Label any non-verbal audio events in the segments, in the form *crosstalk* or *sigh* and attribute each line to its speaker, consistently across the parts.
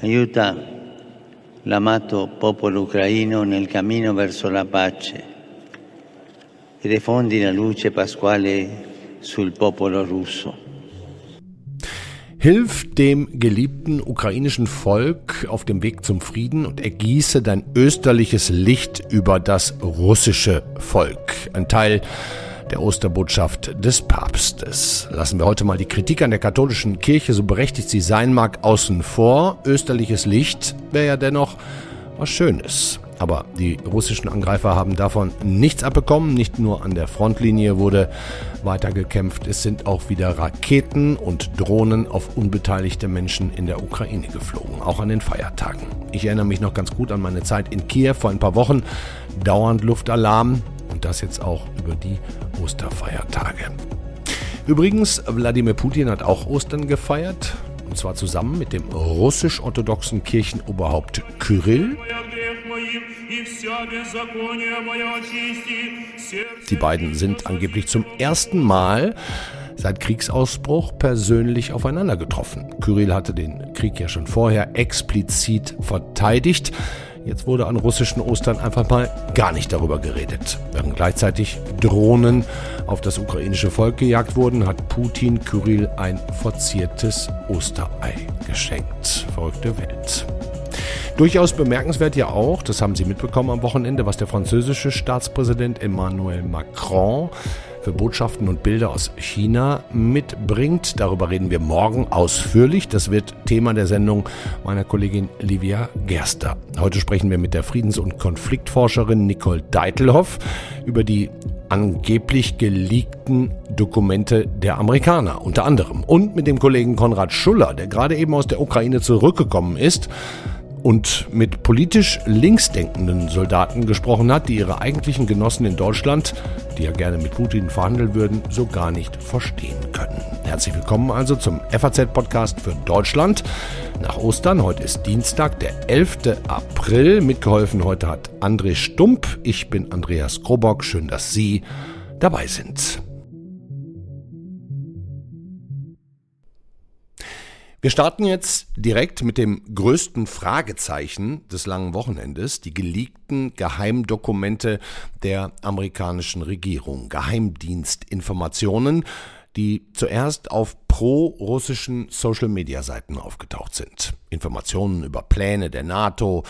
Speaker 1: Aiuta l'amato popolo ucraino nel cammino verso la pace e la luce pasquale sul popolo russo.
Speaker 2: Hilf dem geliebten ukrainischen Volk auf dem Weg zum Frieden und ergieße dein österliches Licht über das russische Volk. Ein Teil der Osterbotschaft des Papstes. Lassen wir heute mal die Kritik an der katholischen Kirche, so berechtigt sie sein mag, außen vor. Österliches Licht wäre ja dennoch was Schönes. Aber die russischen Angreifer haben davon nichts abbekommen. Nicht nur an der Frontlinie wurde weiter gekämpft. Es sind auch wieder Raketen und Drohnen auf unbeteiligte Menschen in der Ukraine geflogen, auch an den Feiertagen. Ich erinnere mich noch ganz gut an meine Zeit in Kiew vor ein paar Wochen. Dauernd Luftalarm und das jetzt auch über die Osterfeiertage. Übrigens, Wladimir Putin hat auch Ostern gefeiert. Und zwar zusammen mit dem russisch-orthodoxen Kirchenoberhaupt Kyrill. Die beiden sind angeblich zum ersten Mal seit Kriegsausbruch persönlich aufeinander getroffen. Kyrill hatte den Krieg ja schon vorher explizit verteidigt. Jetzt wurde an russischen Ostern einfach mal gar nicht darüber geredet. Während gleichzeitig Drohnen auf das ukrainische Volk gejagt wurden, hat Putin Kyrill ein verziertes Osterei geschenkt. Verrückte Welt. Durchaus bemerkenswert ja auch, das haben Sie mitbekommen am Wochenende, was der französische Staatspräsident Emmanuel Macron für Botschaften und Bilder aus China mitbringt. Darüber reden wir morgen ausführlich. Das wird Thema der Sendung meiner Kollegin Livia Gerster. Heute sprechen wir mit der Friedens- und Konfliktforscherin Nicole Deitelhoff über die angeblich geleakten Dokumente der Amerikaner unter anderem und mit dem Kollegen Konrad Schuller, der gerade eben aus der Ukraine zurückgekommen ist und mit politisch linksdenkenden Soldaten gesprochen hat, die ihre eigentlichen Genossen in Deutschland, die ja gerne mit Putin verhandeln würden, so gar nicht verstehen können. Herzlich willkommen also zum FAZ-Podcast für Deutschland. Nach Ostern, heute ist Dienstag, der 11. April. Mitgeholfen heute hat André Stump. Ich bin Andreas Krobock. Schön, dass Sie dabei sind. Wir starten jetzt direkt mit dem größten Fragezeichen des langen Wochenendes, die geleakten Geheimdokumente der amerikanischen Regierung, Geheimdienstinformationen, die zuerst auf pro-russischen Social-Media-Seiten aufgetaucht sind. Informationen über Pläne der NATO,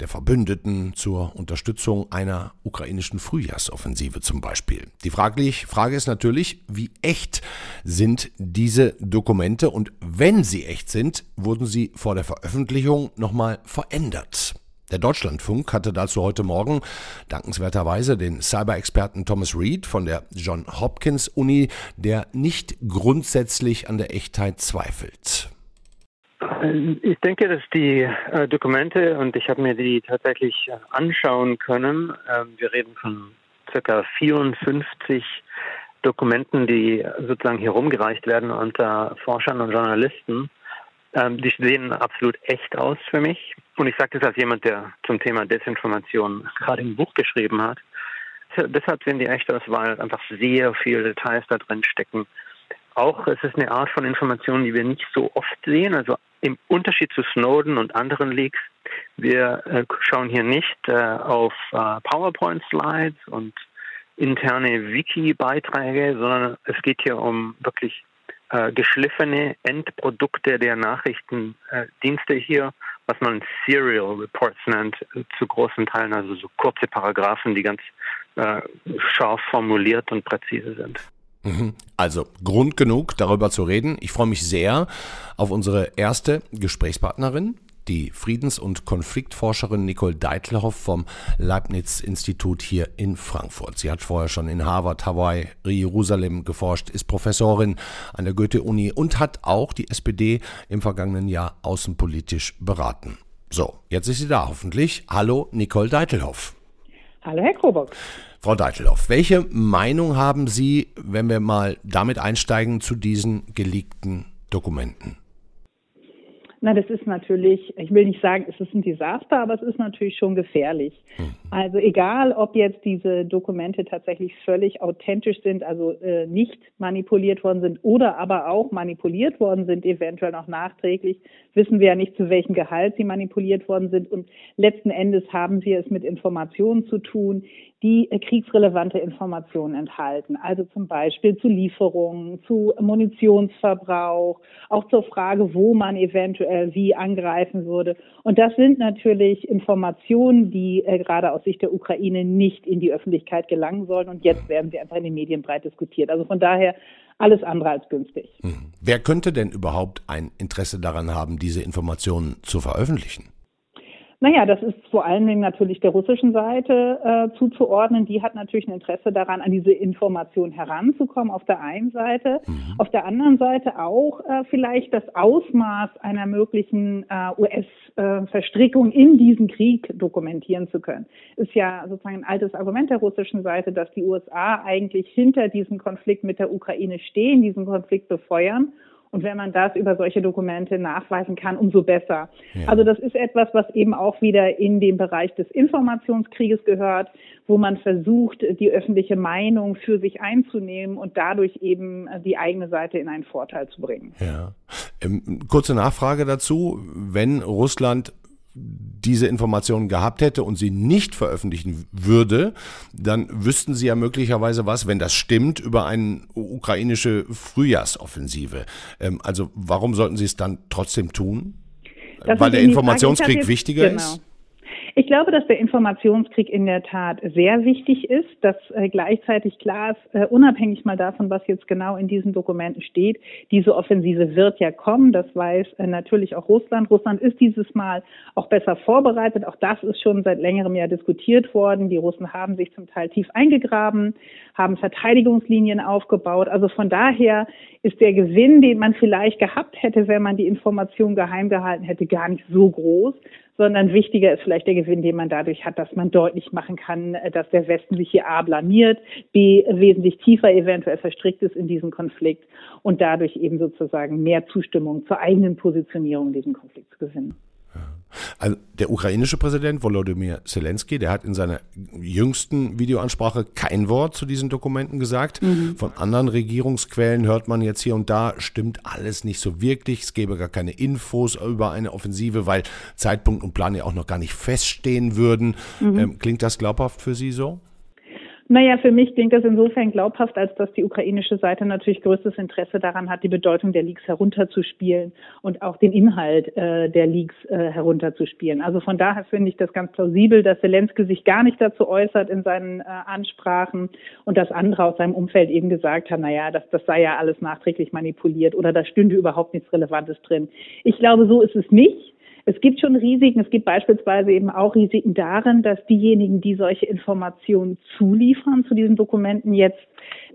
Speaker 2: der Verbündeten zur Unterstützung einer ukrainischen Frühjahrsoffensive zum Beispiel. Die Frage ist natürlich, wie echt sind diese Dokumente und wenn sie echt sind, wurden sie vor der Veröffentlichung nochmal verändert. Der Deutschlandfunk hatte dazu heute Morgen dankenswerterweise den Cyber-Experten Thomas Reed von der John Hopkins Uni, der nicht grundsätzlich an der Echtheit zweifelt.
Speaker 3: Ich denke, dass die äh, Dokumente, und ich habe mir die tatsächlich äh, anschauen können, äh, wir reden von circa 54 Dokumenten, die sozusagen hier rumgereicht werden unter Forschern und Journalisten. Ähm, die sehen absolut echt aus für mich. Und ich sage das als jemand, der zum Thema Desinformation gerade ein Buch geschrieben hat. Deshalb sehen die echt aus, weil einfach sehr viele Details da drin stecken. Auch es ist eine Art von Information, die wir nicht so oft sehen. Also im Unterschied zu Snowden und anderen Leaks, wir äh, schauen hier nicht äh, auf äh, PowerPoint-Slides und interne Wiki-Beiträge, sondern es geht hier um wirklich äh, geschliffene Endprodukte der Nachrichtendienste äh, hier, was man Serial Reports nennt, äh, zu großen Teilen, also so kurze Paragraphen, die ganz scharf formuliert und präzise sind.
Speaker 2: Also Grund genug, darüber zu reden. Ich freue mich sehr auf unsere erste Gesprächspartnerin, die Friedens- und Konfliktforscherin Nicole Deitelhoff vom Leibniz-Institut hier in Frankfurt. Sie hat vorher schon in Harvard, Hawaii, Jerusalem geforscht, ist Professorin an der Goethe-Uni und hat auch die SPD im vergangenen Jahr außenpolitisch beraten. So, jetzt ist sie da hoffentlich. Hallo, Nicole Deitelhoff.
Speaker 4: Hallo, Herr Krobock.
Speaker 2: Frau Deitelhoff, welche Meinung haben Sie, wenn wir mal damit einsteigen, zu diesen geleakten Dokumenten?
Speaker 4: Na, das ist natürlich, ich will nicht sagen, es ist ein Desaster, aber es ist natürlich schon gefährlich. Mhm. Also egal, ob jetzt diese Dokumente tatsächlich völlig authentisch sind, also äh, nicht manipuliert worden sind oder aber auch manipuliert worden sind, eventuell noch nachträglich, wissen wir ja nicht, zu welchem Gehalt sie manipuliert worden sind. Und letzten Endes haben wir es mit Informationen zu tun, die äh, kriegsrelevante Informationen enthalten. Also zum Beispiel zu Lieferungen, zu Munitionsverbrauch, auch zur Frage, wo man eventuell wie angreifen würde. Und das sind natürlich Informationen, die äh, gerade aus Sicht der Ukraine nicht in die Öffentlichkeit gelangen sollen. Und jetzt werden sie einfach in den Medien breit diskutiert. Also von daher alles andere als günstig.
Speaker 2: Hm. Wer könnte denn überhaupt ein Interesse daran haben, diese Informationen zu veröffentlichen?
Speaker 4: Naja, das ist vor allen Dingen natürlich der russischen Seite äh, zuzuordnen. Die hat natürlich ein Interesse daran, an diese Information heranzukommen, auf der einen Seite. Mhm. Auf der anderen Seite auch äh, vielleicht das Ausmaß einer möglichen äh, US-Verstrickung in diesen Krieg dokumentieren zu können. Ist ja sozusagen ein altes Argument der russischen Seite, dass die USA eigentlich hinter diesem Konflikt mit der Ukraine stehen, diesen Konflikt befeuern und wenn man das über solche Dokumente nachweisen kann, umso besser. Ja. Also das ist etwas, was eben auch wieder in den Bereich des Informationskrieges gehört, wo man versucht, die öffentliche Meinung für sich einzunehmen und dadurch eben die eigene Seite in einen Vorteil zu bringen.
Speaker 2: Ja. Ähm, kurze Nachfrage dazu. Wenn Russland diese Informationen gehabt hätte und sie nicht veröffentlichen würde, dann wüssten sie ja möglicherweise was, wenn das stimmt, über eine ukrainische Frühjahrsoffensive. Ähm, also warum sollten sie es dann trotzdem tun? Das Weil der Informationskrieg jetzt, wichtiger genau. ist?
Speaker 4: Ich glaube, dass der Informationskrieg in der Tat sehr wichtig ist, dass äh, gleichzeitig klar ist, äh, unabhängig mal davon, was jetzt genau in diesen Dokumenten steht, diese Offensive wird ja kommen. Das weiß äh, natürlich auch Russland. Russland ist dieses Mal auch besser vorbereitet. Auch das ist schon seit längerem Jahr diskutiert worden. Die Russen haben sich zum Teil tief eingegraben, haben Verteidigungslinien aufgebaut. Also von daher ist der Gewinn, den man vielleicht gehabt hätte, wenn man die Information geheim gehalten hätte, gar nicht so groß sondern wichtiger ist vielleicht der Gewinn, den man dadurch hat, dass man deutlich machen kann, äh, dass der Westen sich hier A blamiert, B wesentlich tiefer eventuell verstrickt ist in diesen Konflikt und dadurch eben sozusagen mehr Zustimmung zur eigenen Positionierung in diesem Konflikt zu gewinnen.
Speaker 2: Also der ukrainische Präsident Volodymyr Zelensky, der hat in seiner jüngsten Videoansprache kein Wort zu diesen Dokumenten gesagt. Mhm. Von anderen Regierungsquellen hört man jetzt hier und da, stimmt alles nicht so wirklich. Es gäbe gar keine Infos über eine Offensive, weil Zeitpunkt und Plan ja auch noch gar nicht feststehen würden. Mhm. Ähm, klingt das glaubhaft für Sie so?
Speaker 4: Naja, für mich klingt das insofern glaubhaft, als dass die ukrainische Seite natürlich größtes Interesse daran hat, die Bedeutung der Leaks herunterzuspielen und auch den Inhalt äh, der Leaks äh, herunterzuspielen. Also von daher finde ich das ganz plausibel, dass Zelensky sich gar nicht dazu äußert in seinen äh, Ansprachen und dass andere aus seinem Umfeld eben gesagt haben, naja, das, das sei ja alles nachträglich manipuliert oder da stünde überhaupt nichts Relevantes drin. Ich glaube, so ist es nicht. Es gibt schon Risiken. Es gibt beispielsweise eben auch Risiken darin, dass diejenigen, die solche Informationen zuliefern zu diesen Dokumenten, jetzt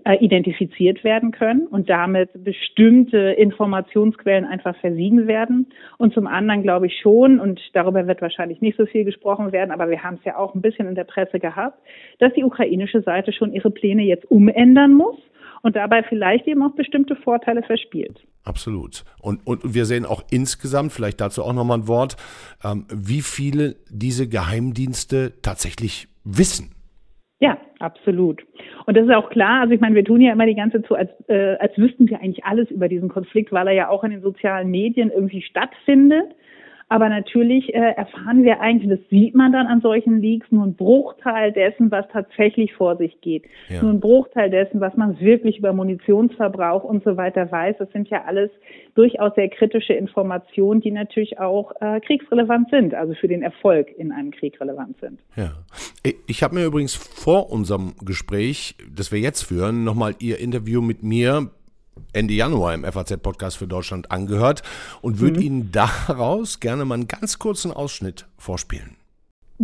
Speaker 4: äh, identifiziert werden können und damit bestimmte Informationsquellen einfach versiegen werden. Und zum anderen glaube ich schon, und darüber wird wahrscheinlich nicht so viel gesprochen werden, aber wir haben es ja auch ein bisschen in der Presse gehabt, dass die ukrainische Seite schon ihre Pläne jetzt umändern muss und dabei vielleicht eben auch bestimmte Vorteile verspielt.
Speaker 2: Absolut. Und, und wir sehen auch insgesamt, vielleicht dazu auch nochmal ein Wort, ähm, wie viele diese Geheimdienste tatsächlich wissen.
Speaker 4: Ja, absolut. Und das ist auch klar. Also ich meine, wir tun ja immer die ganze Zeit so, als, äh, als wüssten wir eigentlich alles über diesen Konflikt, weil er ja auch in den sozialen Medien irgendwie stattfindet. Aber natürlich äh, erfahren wir eigentlich, das sieht man dann an solchen Leaks, nur ein Bruchteil dessen, was tatsächlich vor sich geht. Ja. Nur ein Bruchteil dessen, was man wirklich über Munitionsverbrauch und so weiter weiß. Das sind ja alles durchaus sehr kritische Informationen, die natürlich auch äh, kriegsrelevant sind, also für den Erfolg in einem Krieg relevant sind.
Speaker 2: Ja. Ich habe mir übrigens vor unserem Gespräch, das wir jetzt führen, nochmal Ihr Interview mit mir Ende Januar im FAZ-Podcast für Deutschland angehört und würde mhm. Ihnen daraus gerne mal einen ganz kurzen Ausschnitt vorspielen.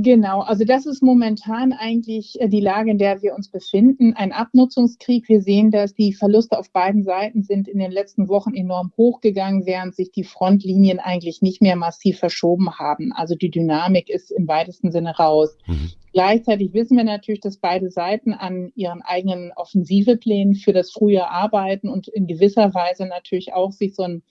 Speaker 4: Genau, also das ist momentan eigentlich äh, die Lage, in der wir uns befinden. Ein Abnutzungskrieg. Wir sehen, dass die Verluste auf beiden Seiten sind in den letzten Wochen enorm hochgegangen, während sich die Frontlinien eigentlich nicht mehr massiv verschoben haben. Also die Dynamik ist im weitesten Sinne raus. Mhm. Gleichzeitig wissen wir natürlich, dass beide Seiten an ihren eigenen Offensiveplänen für das Frühjahr arbeiten und in gewisser Weise natürlich auch sich so ein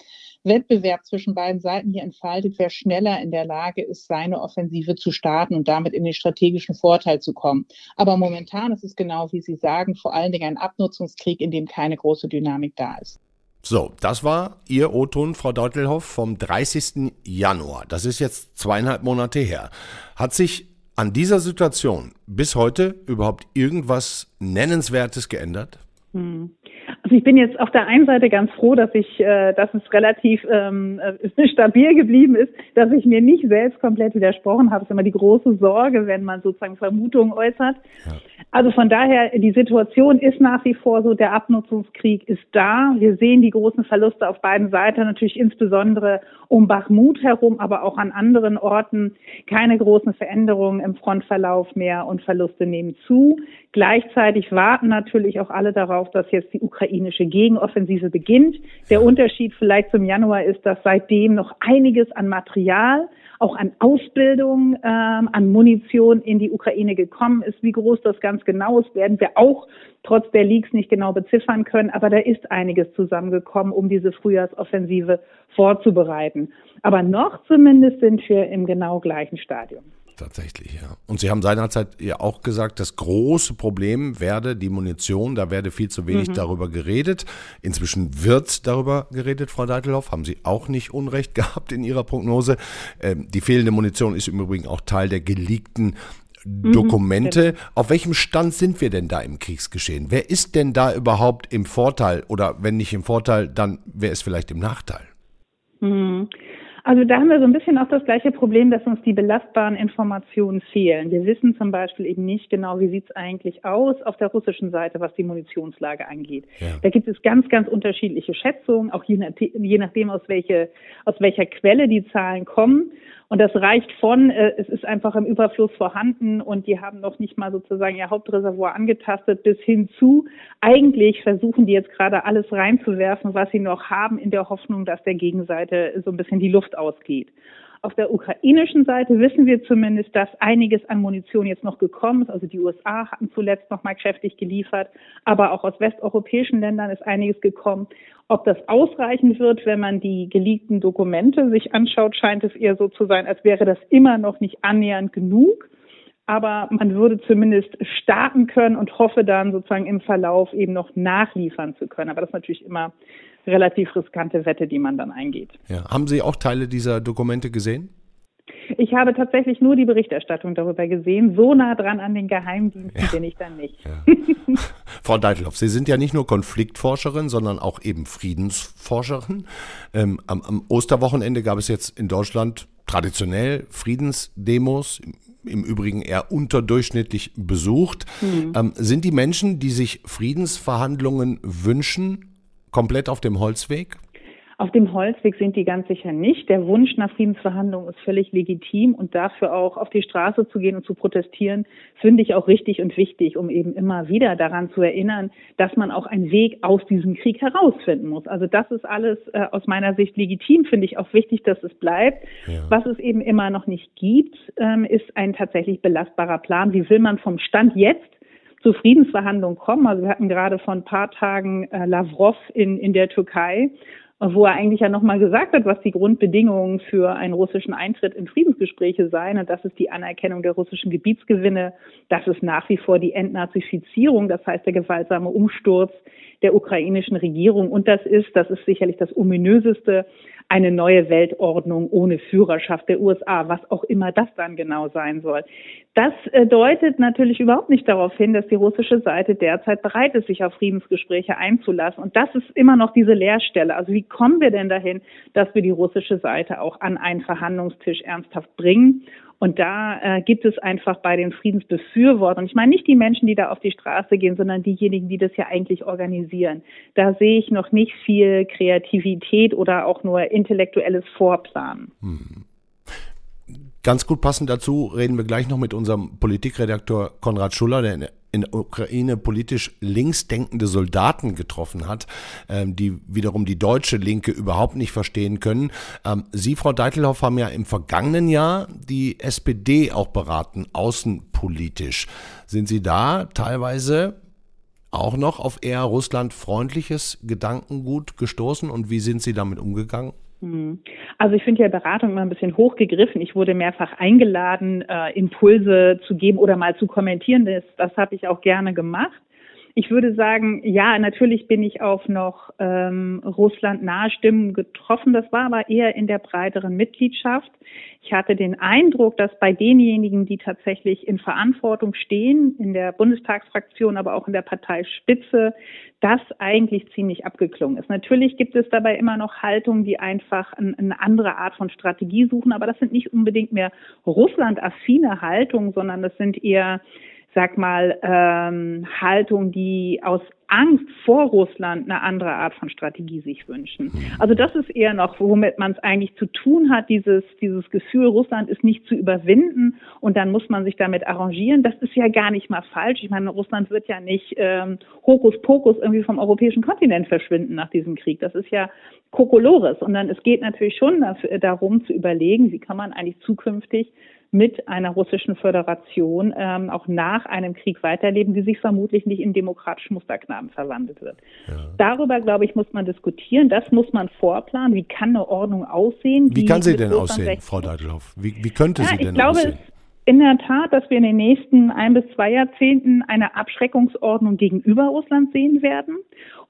Speaker 4: Wettbewerb zwischen beiden Seiten hier entfaltet, wer schneller in der Lage ist, seine Offensive zu starten und damit in den strategischen Vorteil zu kommen. Aber momentan ist es genau, wie Sie sagen, vor allen Dingen ein Abnutzungskrieg, in dem keine große Dynamik da ist.
Speaker 2: So, das war Ihr O-Ton, Frau Deutelhoff, vom 30. Januar. Das ist jetzt zweieinhalb Monate her. Hat sich an dieser Situation bis heute überhaupt irgendwas Nennenswertes geändert?
Speaker 4: Hm. Also ich bin jetzt auf der einen Seite ganz froh, dass ich, äh, dass es relativ ähm, äh, *laughs* stabil geblieben ist, dass ich mir nicht selbst komplett widersprochen habe. Das ist immer die große Sorge, wenn man sozusagen Vermutungen äußert. Ja. Also von daher, die Situation ist nach wie vor so, der Abnutzungskrieg ist da. Wir sehen die großen Verluste auf beiden Seiten, natürlich insbesondere um Bachmut herum, aber auch an anderen Orten keine großen Veränderungen im Frontverlauf mehr und Verluste nehmen zu. Gleichzeitig warten natürlich auch alle darauf, dass jetzt die ukrainische Gegenoffensive beginnt. Der Unterschied vielleicht zum Januar ist, dass seitdem noch einiges an Material auch an Ausbildung, ähm, an Munition in die Ukraine gekommen ist. Wie groß das ganz genau ist, werden wir auch trotz der Leaks nicht genau beziffern können. Aber da ist einiges zusammengekommen, um diese Frühjahrsoffensive vorzubereiten. Aber noch zumindest sind wir im genau gleichen Stadium
Speaker 2: tatsächlich, ja. Und Sie haben seinerzeit ja auch gesagt, das große Problem werde die Munition, da werde viel zu wenig mhm. darüber geredet. Inzwischen wird darüber geredet, Frau Deitelhoff, haben Sie auch nicht Unrecht *laughs* gehabt in Ihrer Prognose. Ähm, die fehlende Munition ist im Übrigen auch Teil der geleakten mhm, Dokumente. Mhm, Auf welchem Stand sind wir denn da im Kriegsgeschehen? Wer ist denn da überhaupt im Vorteil oder wenn nicht im Vorteil, dann wer ist vielleicht im Nachteil?
Speaker 4: Mhm. Also da haben wir so ein bisschen auch das gleiche Problem, dass uns die belastbaren Informationen fehlen. Wir wissen zum Beispiel eben nicht genau, wie sieht es eigentlich aus auf der russischen Seite, was die Munitionslage angeht. Ja. Da gibt es ganz, ganz unterschiedliche Schätzungen, auch je nachdem, aus, welche, aus welcher Quelle die Zahlen kommen. Und das reicht von, äh, es ist einfach im Überfluss vorhanden und die haben noch nicht mal sozusagen ihr Hauptreservoir angetastet, bis hin zu, eigentlich versuchen die jetzt gerade alles reinzuwerfen, was sie noch haben, in der Hoffnung, dass der Gegenseite so ein bisschen die Luft ausgeht. Auf der ukrainischen Seite wissen wir zumindest, dass einiges an Munition jetzt noch gekommen ist. Also die USA hatten zuletzt noch mal kräftig geliefert, aber auch aus westeuropäischen Ländern ist einiges gekommen. Ob das ausreichen wird, wenn man die geleakten Dokumente sich anschaut, scheint es eher so zu sein, als wäre das immer noch nicht annähernd genug. Aber man würde zumindest starten können und hoffe dann sozusagen im Verlauf eben noch nachliefern zu können. Aber das ist natürlich immer relativ riskante Wette, die man dann eingeht.
Speaker 2: Ja. Haben Sie auch Teile dieser Dokumente gesehen?
Speaker 4: Ich habe tatsächlich nur die Berichterstattung darüber gesehen. So nah dran an den Geheimdiensten ja. bin ich dann nicht. Ja. *laughs*
Speaker 2: Frau Deitelhoff, Sie sind ja nicht nur Konfliktforscherin, sondern auch eben Friedensforscherin. Ähm, am, am, Osterwochenende gab es jetzt in Deutschland traditionell Friedensdemos, im Übrigen eher unterdurchschnittlich besucht. Mhm. Ähm, sind die Menschen, die sich Friedensverhandlungen wünschen, komplett auf dem Holzweg?
Speaker 4: Auf dem Holzweg sind die ganz sicher nicht. Der Wunsch nach Friedensverhandlungen ist völlig legitim und dafür auch auf die Straße zu gehen und zu protestieren, finde ich auch richtig und wichtig, um eben immer wieder daran zu erinnern, dass man auch einen Weg aus diesem Krieg herausfinden muss. Also das ist alles äh, aus meiner Sicht legitim, finde ich auch wichtig, dass es bleibt. Ja. Was es eben immer noch nicht gibt, ähm, ist ein tatsächlich belastbarer Plan. Wie will man vom Stand jetzt zu Friedensverhandlungen kommen. Also wir hatten gerade vor ein paar Tagen äh, Lavrov in, in der Türkei, wo er eigentlich ja nochmal gesagt hat, was die Grundbedingungen für einen russischen Eintritt in Friedensgespräche seien. Und das ist die Anerkennung der russischen Gebietsgewinne. Das ist nach wie vor die Entnazifizierung, das heißt der gewaltsame Umsturz der ukrainischen Regierung. Und das ist, das ist sicherlich das ominöseste, eine neue Weltordnung ohne Führerschaft der USA, was auch immer das dann genau sein soll. Das äh, deutet natürlich überhaupt nicht darauf hin, dass die russische Seite derzeit bereit ist, sich auf Friedensgespräche einzulassen. Und das ist immer noch diese Leerstelle. Also wie kommen wir denn dahin, dass wir die russische Seite auch an einen Verhandlungstisch ernsthaft bringen? Und da äh, gibt es einfach bei den Friedensbefürwortern, ich meine nicht die Menschen, die da auf die Straße gehen, sondern diejenigen, die das ja eigentlich organisieren. Da sehe ich noch nicht viel Kreativität oder auch nur intellektuelles Vorplanen. Hm.
Speaker 2: Ganz gut passend dazu reden wir gleich noch mit unserem Politikredakteur Konrad Schuller, der in der Ukraine politisch linksdenkende Soldaten getroffen hat, ähm, die wiederum die deutsche Linke überhaupt nicht verstehen können. Ähm, Sie, Frau Deitelhoff, haben ja im vergangenen Jahr die SPD auch beraten, außenpolitisch. Sind Sie da teilweise auch noch auf eher russlandfreundliches Gedankengut gestoßen und wie sind Sie damit umgegangen?
Speaker 4: Hm. Also ich finde ja Beratung immer ein bisschen hochgegriffen. Ich wurde mehrfach eingeladen, äh, Impulse zu geben oder mal zu kommentieren. Das, das habe ich auch gerne gemacht. Ich würde sagen, ja, natürlich bin ich auf noch ähm, Russland nahe Stimmen getroffen. Das war aber eher in der breiteren Mitgliedschaft. Ich hatte den Eindruck, dass bei denjenigen, die tatsächlich in Verantwortung stehen, in der Bundestagsfraktion, aber auch in der Parteispitze, das eigentlich ziemlich abgeklungen ist. Natürlich gibt es dabei immer noch Haltungen, die einfach eine andere Art von Strategie suchen, aber das sind nicht unbedingt mehr Russland-affine Haltungen, sondern das sind eher sag mal, ähm, Haltung, die aus Angst vor Russland eine andere Art von Strategie sich wünschen. Also das ist eher noch, womit man es eigentlich zu tun hat, dieses, dieses Gefühl, Russland ist nicht zu überwinden und dann muss man sich damit arrangieren. Das ist ja gar nicht mal falsch. Ich meine, Russland wird ja nicht ähm, Hokuspokus irgendwie vom europäischen Kontinent verschwinden nach diesem Krieg. Das ist ja Kokolores. Und dann es geht natürlich schon dafür, darum zu überlegen, wie kann man eigentlich zukünftig mit einer russischen Föderation ähm, auch nach einem Krieg weiterleben, die sich vermutlich nicht in demokratischen Musterknaben verwandelt wird. Ja. Darüber, glaube ich, muss man diskutieren. Das muss man vorplanen. Wie kann eine Ordnung aussehen?
Speaker 2: Wie kann sie denn aussehen, Frau Deidelhoff? Wie, wie könnte ja, sie denn glaube, aussehen?
Speaker 4: in der Tat, dass wir in den nächsten ein bis zwei Jahrzehnten eine Abschreckungsordnung gegenüber Russland sehen werden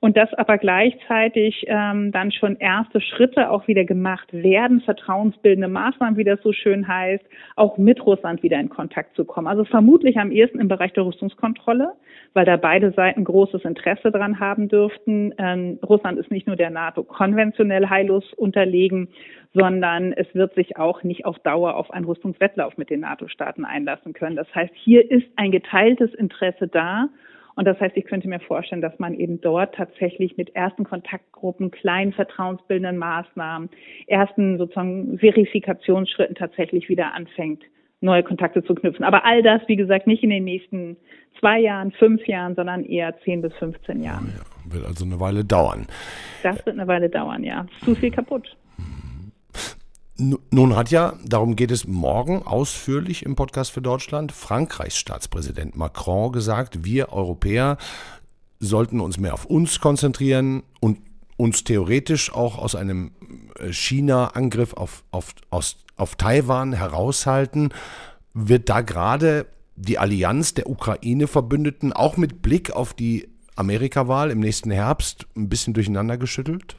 Speaker 4: und dass aber gleichzeitig ähm, dann schon erste Schritte auch wieder gemacht werden, vertrauensbildende Maßnahmen, wie das so schön heißt, auch mit Russland wieder in Kontakt zu kommen. Also vermutlich am ehesten im Bereich der Rüstungskontrolle, weil da beide Seiten großes Interesse dran haben dürften. Ähm, Russland ist nicht nur der NATO konventionell heillos unterlegen, sondern es wird sich auch nicht auf Dauer auf einen Rüstungswettlauf mit den NATO-Staaten einlassen können. Das heißt, hier ist ein geteiltes Interesse da und das heißt, ich könnte mir vorstellen, dass man eben dort tatsächlich mit ersten Kontaktgruppen, kleinen vertrauensbildenden Maßnahmen, ersten sozusagen Verifikationsschritten tatsächlich wieder anfängt, neue Kontakte zu knüpfen. Aber all das, wie gesagt, nicht in den nächsten zwei Jahren, fünf Jahren, sondern eher zehn bis 15 Jahren.
Speaker 2: Ja, wird also eine Weile dauern.
Speaker 4: Das wird eine Weile dauern, ja. Zu viel kaputt.
Speaker 2: Nun hat ja, darum geht es morgen ausführlich im Podcast für Deutschland, Frankreichs Staatspräsident Macron gesagt, wir Europäer sollten uns mehr auf uns konzentrieren und uns theoretisch auch aus einem äh, China-Angriff auf, auf, auf, auf Taiwan heraushalten. Wird da gerade die Allianz der Ukraine-Verbündeten auch mit Blick auf die Amerikawahl im nächsten Herbst ein bisschen durcheinander geschüttelt?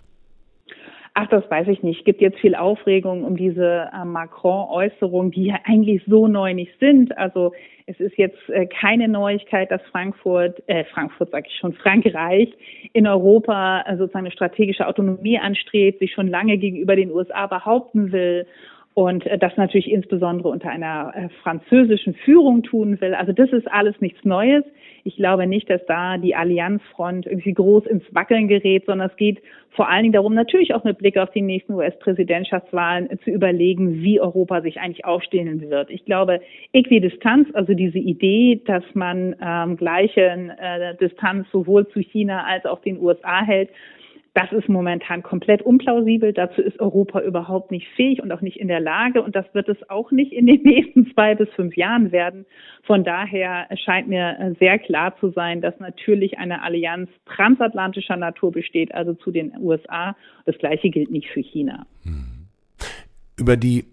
Speaker 4: Ach, das weiß ich nicht. Es gibt jetzt viel Aufregung um diese äh, Macron-Äußerungen, die ja eigentlich so neu nicht sind. Also es ist jetzt äh, keine Neuigkeit, dass Frankfurt, äh, Frankfurt sage ich schon, Frankreich in Europa äh, sozusagen eine strategische Autonomie anstrebt, sich schon lange gegenüber den USA behaupten will und äh, das natürlich insbesondere unter einer äh, französischen Führung tun will. Also das ist alles nichts Neues. Ich glaube nicht, dass da die Allianzfront irgendwie groß ins Wackeln gerät, sondern es geht vor allen Dingen darum, natürlich auch mit Blick auf die nächsten US-Präsidentschaftswahlen zu überlegen, wie Europa sich eigentlich aufstehen wird. Ich glaube, Äquidistanz, also diese Idee, dass man ähm, gleiche äh, Distanz sowohl zu China als auch den USA hält, das ist momentan komplett unplausibel. Dazu ist Europa überhaupt nicht fähig und auch nicht in der Lage. Und das wird es auch nicht in den *laughs* nächsten zwei bis fünf Jahren werden. Von daher scheint mir sehr klar zu sein, dass natürlich eine Allianz transatlantischer Natur besteht, also zu den USA. Das Gleiche gilt nicht für China.
Speaker 2: Über die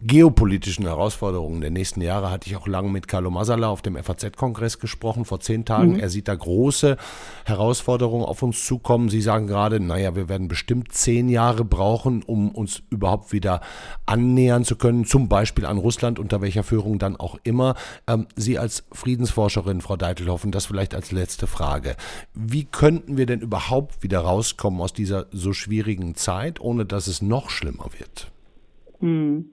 Speaker 2: geopolitischen Herausforderungen der nächsten Jahre hatte ich auch lange mit Carlo Masala auf dem FAZ-Kongress gesprochen, vor zehn Tagen. Mhm. Er sieht da große Herausforderungen auf uns zukommen. Sie sagen gerade, naja, wir werden bestimmt zehn Jahre brauchen, um uns überhaupt wieder annähern zu können, zum Beispiel an Russland, unter welcher Führung dann auch immer. Ähm, Sie als Friedensforscherin, Frau Deitelhoffen, das vielleicht als letzte Frage. Wie könnten wir denn überhaupt wieder rauskommen aus dieser so schwierigen Zeit, ohne dass es noch schlimmer wird?
Speaker 4: Mhm.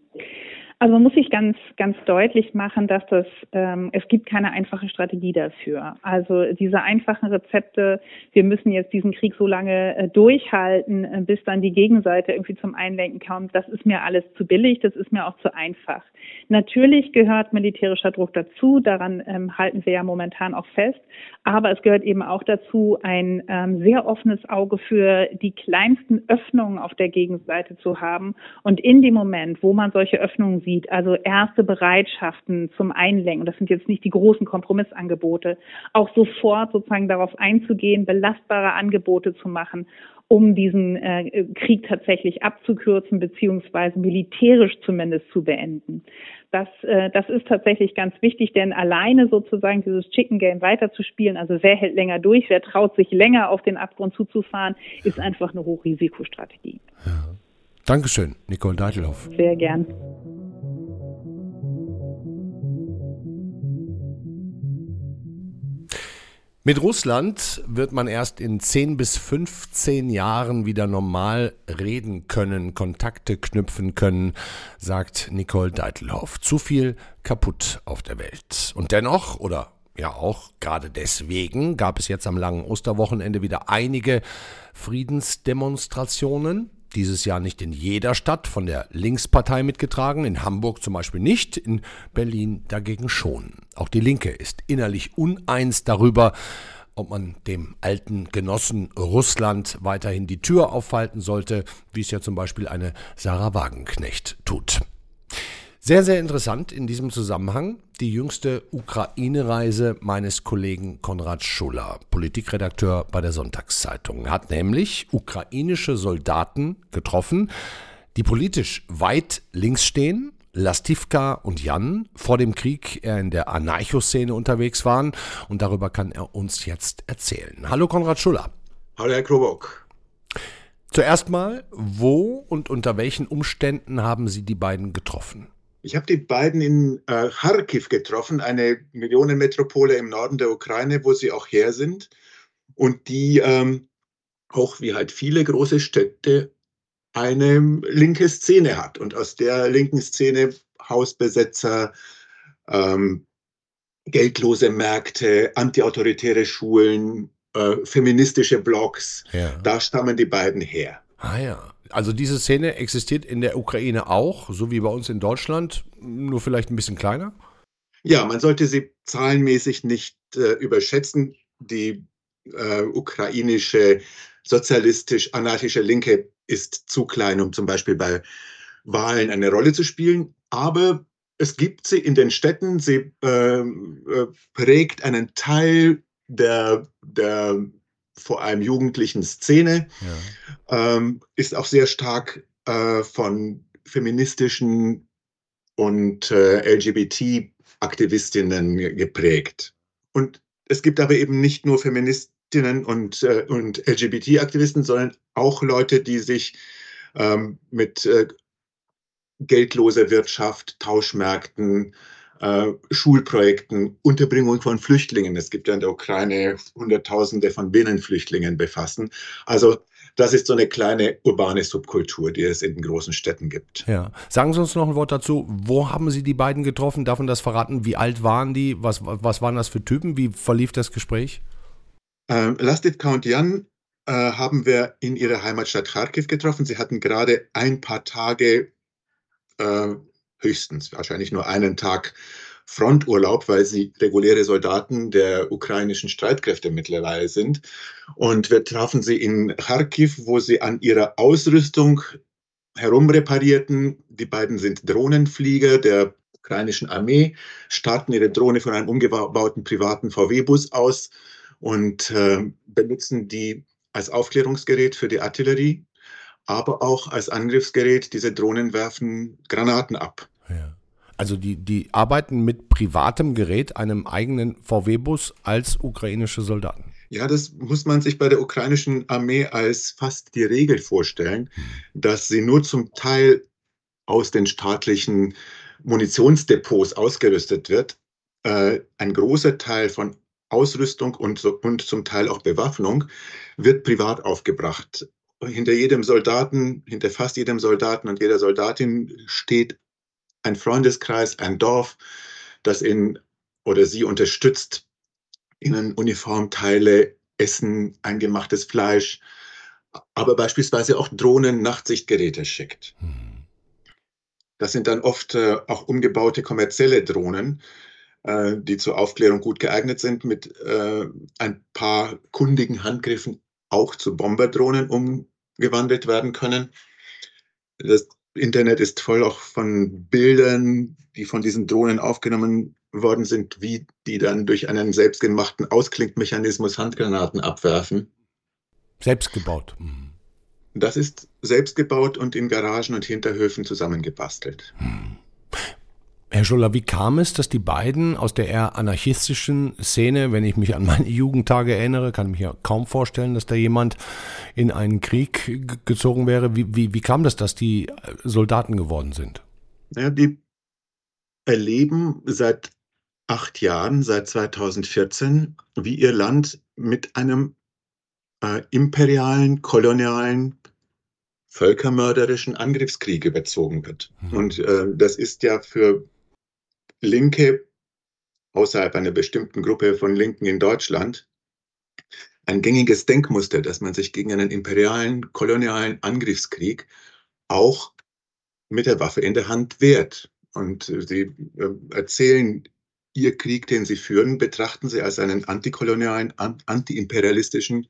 Speaker 4: Also man muss sich ganz, ganz deutlich machen, dass das, ähm, es gibt keine einfache Strategie dafür. Also diese einfachen Rezepte, wir müssen jetzt diesen Krieg so lange äh, durchhalten, äh, bis dann die Gegenseite irgendwie zum Einlenken kommt, das ist mir alles zu billig, das ist mir auch zu einfach. Natürlich gehört militärischer Druck dazu, daran ähm, halten wir ja momentan auch fest, aber es gehört eben auch dazu, ein ähm, sehr offenes Auge für die kleinsten Öffnungen auf der Gegenseite zu haben und in dem Moment, wo man solche Öffnungen sieht, also erste Bereitschaften zum Einlenken, das sind jetzt nicht die großen Kompromissangebote, auch sofort sozusagen darauf einzugehen, belastbare Angebote zu machen, um diesen äh, Krieg tatsächlich abzukürzen beziehungsweise militärisch zumindest zu beenden. Das, äh, das ist tatsächlich ganz wichtig, denn alleine sozusagen dieses Chicken Game weiterzuspielen, also wer hält länger durch, wer traut sich länger auf den Abgrund zuzufahren, ist einfach eine Hochrisikostrategie.
Speaker 2: Ja. Dankeschön, Nicole Deitelhoff.
Speaker 4: Sehr gern.
Speaker 2: Mit Russland wird man erst in 10 bis 15 Jahren wieder normal reden können, Kontakte knüpfen können, sagt Nicole Deitelhoff. Zu viel kaputt auf der Welt. Und dennoch, oder ja auch gerade deswegen, gab es jetzt am langen Osterwochenende wieder einige Friedensdemonstrationen dieses Jahr nicht in jeder Stadt von der Linkspartei mitgetragen, in Hamburg zum Beispiel nicht, in Berlin dagegen schon. Auch die Linke ist innerlich uneins darüber, ob man dem alten Genossen Russland weiterhin die Tür aufhalten sollte, wie es ja zum Beispiel eine Sarah Wagenknecht tut. Sehr, sehr interessant in diesem Zusammenhang die jüngste Ukraine-Reise meines Kollegen Konrad Schuller, Politikredakteur bei der Sonntagszeitung. Hat nämlich ukrainische Soldaten getroffen, die politisch weit links stehen, Lastivka und Jan vor dem Krieg in der Anarcho-Szene unterwegs waren und darüber kann er uns jetzt erzählen. Hallo Konrad Schuller.
Speaker 5: Hallo Herr Krobock.
Speaker 2: Zuerst mal, wo und unter welchen Umständen haben Sie die beiden getroffen?
Speaker 5: Ich habe die beiden in äh, Kharkiv getroffen, eine Millionenmetropole im Norden der Ukraine, wo sie auch her sind und die ähm, auch wie halt viele große Städte eine linke Szene hat und aus der linken Szene Hausbesetzer, ähm, geldlose Märkte, antiautoritäre Schulen, äh, feministische Blogs, ja. da stammen die beiden her.
Speaker 2: Ah ja. Also diese Szene existiert in der Ukraine auch, so wie bei uns in Deutschland, nur vielleicht ein bisschen kleiner?
Speaker 5: Ja, man sollte sie zahlenmäßig nicht äh, überschätzen. Die äh, ukrainische sozialistisch-anarchische Linke ist zu klein, um zum Beispiel bei Wahlen eine Rolle zu spielen. Aber es gibt sie in den Städten. Sie äh, äh prägt einen Teil der, der vor allem jugendlichen Szene, ja. ähm, ist auch sehr stark äh, von feministischen und äh, LGBT-Aktivistinnen geprägt. Und es gibt aber eben nicht nur Feministinnen und, äh, und LGBT-Aktivisten, sondern auch Leute, die sich ähm, mit äh, geldloser Wirtschaft, Tauschmärkten, äh, Schulprojekten, Unterbringung von Flüchtlingen. Es gibt ja in der Ukraine Hunderttausende von Binnenflüchtlingen befassen. Also das ist so eine kleine urbane Subkultur, die es in den großen Städten gibt.
Speaker 2: Ja. Sagen Sie uns noch ein Wort dazu. Wo haben Sie die beiden getroffen? Darf man das verraten? Wie alt waren die? Was, was waren das für Typen? Wie verlief das Gespräch?
Speaker 5: Ähm, Lastivka und Jan äh, haben wir in ihrer Heimatstadt Kharkiv getroffen. Sie hatten gerade ein paar Tage äh, höchstens wahrscheinlich nur einen Tag Fronturlaub, weil sie reguläre Soldaten der ukrainischen Streitkräfte mittlerweile sind. Und wir trafen sie in Kharkiv, wo sie an ihrer Ausrüstung herumreparierten. Die beiden sind Drohnenflieger der ukrainischen Armee, starten ihre Drohne von einem umgebauten privaten VW-Bus aus und äh, benutzen die als Aufklärungsgerät für die Artillerie, aber auch als Angriffsgerät. Diese Drohnen werfen Granaten ab.
Speaker 2: Ja. Also die, die arbeiten mit privatem Gerät, einem eigenen VW-Bus als ukrainische Soldaten.
Speaker 5: Ja, das muss man sich bei der ukrainischen Armee als fast die Regel vorstellen, hm. dass sie nur zum Teil aus den staatlichen Munitionsdepots ausgerüstet wird. Äh, ein großer Teil von Ausrüstung und, und zum Teil auch Bewaffnung wird privat aufgebracht. Hinter jedem Soldaten, hinter fast jedem Soldaten und jeder Soldatin steht ein Freundeskreis, ein Dorf, das ihn oder sie unterstützt, ihnen Uniformteile, Essen, eingemachtes Fleisch, aber beispielsweise auch Drohnen, Nachtsichtgeräte schickt. Hm. Das sind dann oft äh, auch umgebaute kommerzielle Drohnen, äh, die zur Aufklärung gut geeignet sind, mit äh, ein paar kundigen Handgriffen auch zu Bomberdrohnen umgewandelt werden können. Das Internet ist voll auch von Bildern, die von diesen Drohnen aufgenommen worden sind, wie die dann durch einen selbstgemachten Ausklinkmechanismus Handgranaten abwerfen.
Speaker 2: Selbstgebaut. Mhm.
Speaker 5: Das ist selbstgebaut und in Garagen und Hinterhöfen zusammengebastelt.
Speaker 2: Mhm. Herr Schuller, wie kam es, dass die beiden aus der eher anarchistischen Szene, wenn ich mich an meine Jugendtage erinnere, kann ich mich ja kaum vorstellen, dass da jemand in einen Krieg gezogen wäre. Wie, wie, wie kam das, dass die Soldaten geworden sind?
Speaker 5: Ja, die erleben seit acht Jahren, seit 2014, wie ihr Land mit einem äh, imperialen, kolonialen, völkermörderischen Angriffskrieg überzogen wird. Mhm. Und äh, das ist ja für Linke außerhalb einer bestimmten Gruppe von Linken in Deutschland ein gängiges Denkmuster, dass man sich gegen einen imperialen, kolonialen Angriffskrieg auch mit der Waffe in der Hand wehrt. Und sie äh, erzählen, ihr Krieg, den sie führen, betrachten sie als einen antikolonialen, antiimperialistischen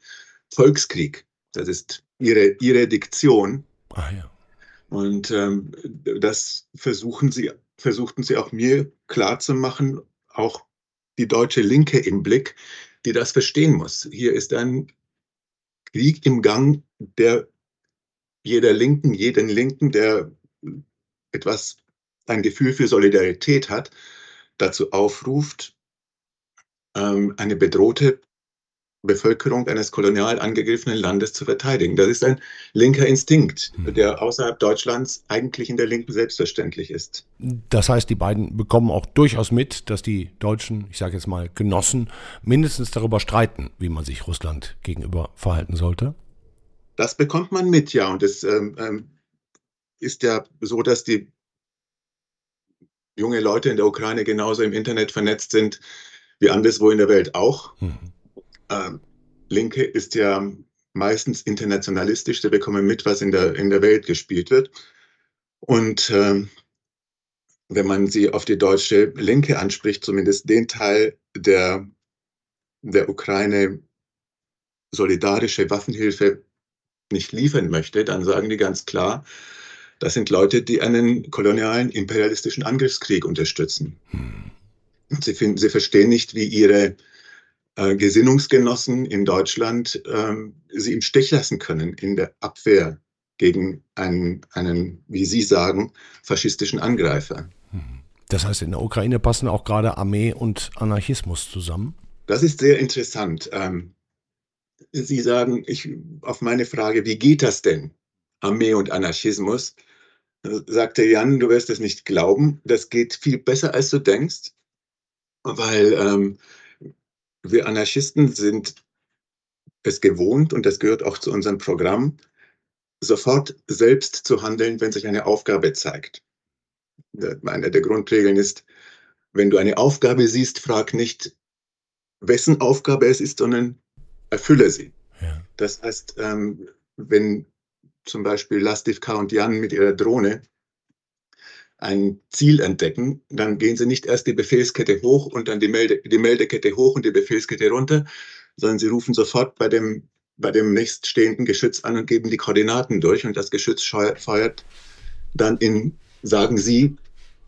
Speaker 5: Volkskrieg. Das ist ihre, ihre Diktion.
Speaker 2: Ah, ja.
Speaker 5: Und ähm, das versuchen sie versuchten sie auch mir klarzumachen, auch die deutsche Linke im Blick, die das verstehen muss. Hier ist ein Krieg im Gang, der jeder Linken, jeden Linken, der etwas, ein Gefühl für Solidarität hat, dazu aufruft, ähm, eine bedrohte Bevölkerung eines kolonial angegriffenen Landes zu verteidigen. Das ist ein linker Instinkt, hm. der außerhalb Deutschlands eigentlich in der Linken selbstverständlich ist.
Speaker 2: Das heißt, die beiden bekommen auch durchaus mit, dass die deutschen, ich sage jetzt mal Genossen, mindestens darüber streiten, wie man sich Russland gegenüber verhalten sollte?
Speaker 5: Das bekommt man mit, ja. Und es ähm, ähm ist ja so, dass die junge Leute in der Ukraine genauso im Internet vernetzt sind wie anderswo in der Welt auch. Mhm äh, Linke ist ja meistens internationalistisch, da bekommen mit, was in der, in der Welt gespielt wird. Und äh, wenn man sie auf die deutsche Linke anspricht, zumindest den Teil der, der Ukraine solidarische Waffenhilfe nicht liefern möchte, dann sagen die ganz klar, das sind Leute, die einen kolonialen imperialistischen Angriffskrieg unterstützen. Hm. Sie, finden, sie verstehen nicht, wie ihre äh, Gesinnungsgenossen in Deutschland ähm, sie im Stich lassen können in der Abwehr gegen einen, einen, wie Sie sagen, faschistischen Angreifer.
Speaker 2: Mhm. Das heißt, in der Ukraine passen auch gerade Armee und Anarchismus zusammen?
Speaker 5: Das ist sehr interessant. Ähm, Sie sagen, ich, auf meine Frage, wie geht das denn, Armee und Anarchismus, sagte Jan, du wirst es nicht glauben, das geht viel besser, als du denkst, weil ähm, wir Anarchisten sind es gewohnt, und das gehört auch zu unserem Programm, sofort selbst zu handeln, wenn sich eine Aufgabe zeigt. Eine der Grundregeln ist, wenn du eine Aufgabe siehst, frag nicht, wessen Aufgabe es ist, sondern erfülle sie. Ja. Das heißt, ähm, wenn zum Beispiel Lastiv K. und Jan mit ihrer Drohne ein Ziel entdecken, dann gehen sie nicht erst die Befehlskette hoch und dann die, Melde, die Meldekette hoch und die Befehlskette runter, sondern sie rufen sofort bei dem, bei dem nächststehenden Geschütz an und geben die Koordinaten durch und das Geschütz feuert dann in, sagen sie,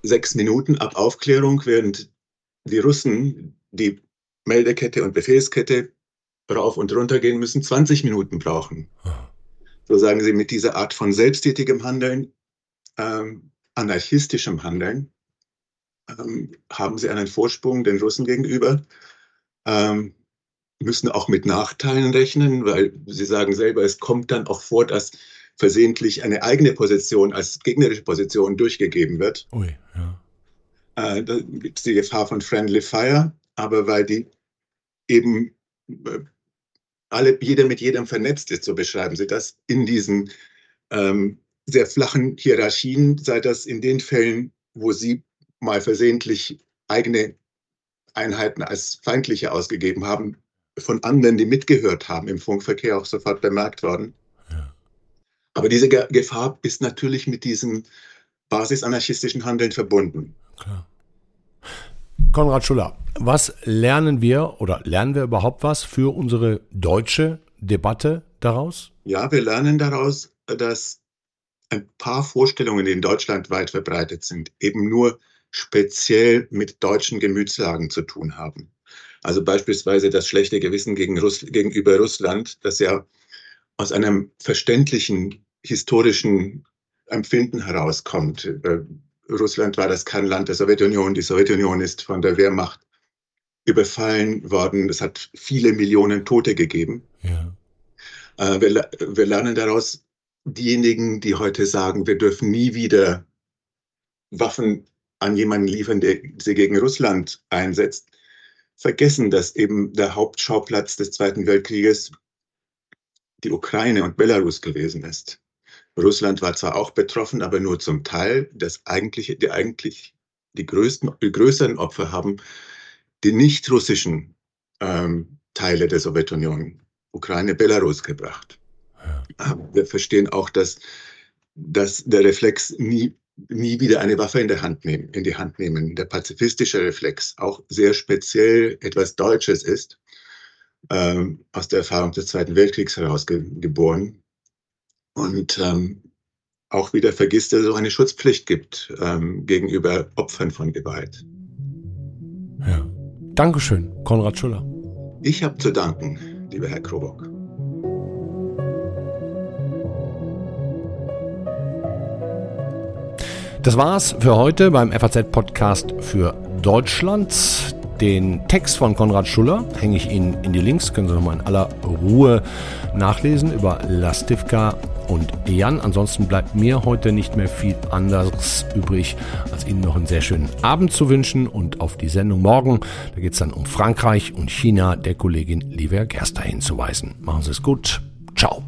Speaker 5: sechs Minuten ab Aufklärung, während die Russen die Meldekette und Befehlskette rauf und runter gehen müssen, 20 Minuten brauchen. Ah. So sagen sie, mit dieser Art von selbsttätigem Handeln ähm, anarchistischem Handeln ähm, haben sie einen Vorsprung den Russen gegenüber, ähm, müssen auch mit Nachteilen rechnen, weil sie sagen selber, es kommt dann auch vor, dass versehentlich eine eigene Position als gegnerische Position durchgegeben wird. Ui, ja. Äh, da gibt es die Gefahr von Friendly Fire, aber weil die eben äh, alle, jeder mit jedem vernetzt ist, so beschreiben sie das, in diesen ähm, sehr flachen Hierarchien sei das in den Fällen wo Sie mal versehentlich eigene Einheiten als feindliche ausgegeben haben, von anderen, die mitgehört haben, im Funkverkehr auch sofort bemerkt worden. Ja. Aber diese Gefahr ist natürlich mit diesem basisanarchistischen Handeln verbunden. Klar.
Speaker 2: Konrad Schuller, was lernen wir oder lernen wir überhaupt was für unsere deutsche Debatte daraus?
Speaker 5: Ja, wir lernen daraus, dass ein paar Vorstellungen, die in Deutschland weit verbreitet sind, eben nur speziell mit deutschen Gemütslagen zu tun haben. Also beispielsweise das schlechte Gewissen gegen Russ gegenüber Russland, das ja aus einem verständlichen historischen Empfinden herauskommt. Äh, Russland war das Kernland der Sowjetunion. Die Sowjetunion ist von der Wehrmacht überfallen worden. Es hat viele Millionen Tote gegeben. Ja. Äh, wir, wir lernen daraus, diejenigen, die heute sagen, wir dürfen nie wieder Waffen an jemanden liefern, der sie gegen Russland einsetzt, vergessen, dass eben der Hauptschauplatz des Zweiten Weltkrieges die Ukraine und Belarus gewesen ist. Russland war zwar auch betroffen, aber nur zum Teil. Das eigentliche, die eigentlich die größten, die größeren Opfer haben die nicht russischen ähm, Teile der Sowjetunion, Ukraine, Belarus gebracht. Ja. Wir verstehen auch, dass, dass der Reflex nie, nie wieder eine Waffe in, der Hand nehmen, in die Hand nehmen, der pazifistische Reflex auch sehr speziell etwas Deutsches ist, ähm, aus der Erfahrung des Zweiten Weltkriegs herausgeboren und ähm, auch wieder vergisst, dass es auch eine Schutzpflicht gibt ähm, gegenüber Opfern von Gewalt.
Speaker 2: Ja. Dankeschön, Konrad Schuller.
Speaker 5: Ich habe zu danken, lieber Herr Krobock.
Speaker 2: Das war's für heute beim FAZ-Podcast für Deutschland. Den Text von Konrad Schuller hänge ich Ihnen in die Links, können Sie nochmal in aller Ruhe nachlesen über Lastivka und Jan. Ansonsten bleibt mir heute nicht mehr viel anderes übrig, als Ihnen noch einen sehr schönen Abend zu wünschen und auf die Sendung morgen. Da geht es dann um Frankreich und China der Kollegin Livia Gerster hinzuweisen. Machen Sie es gut. Ciao.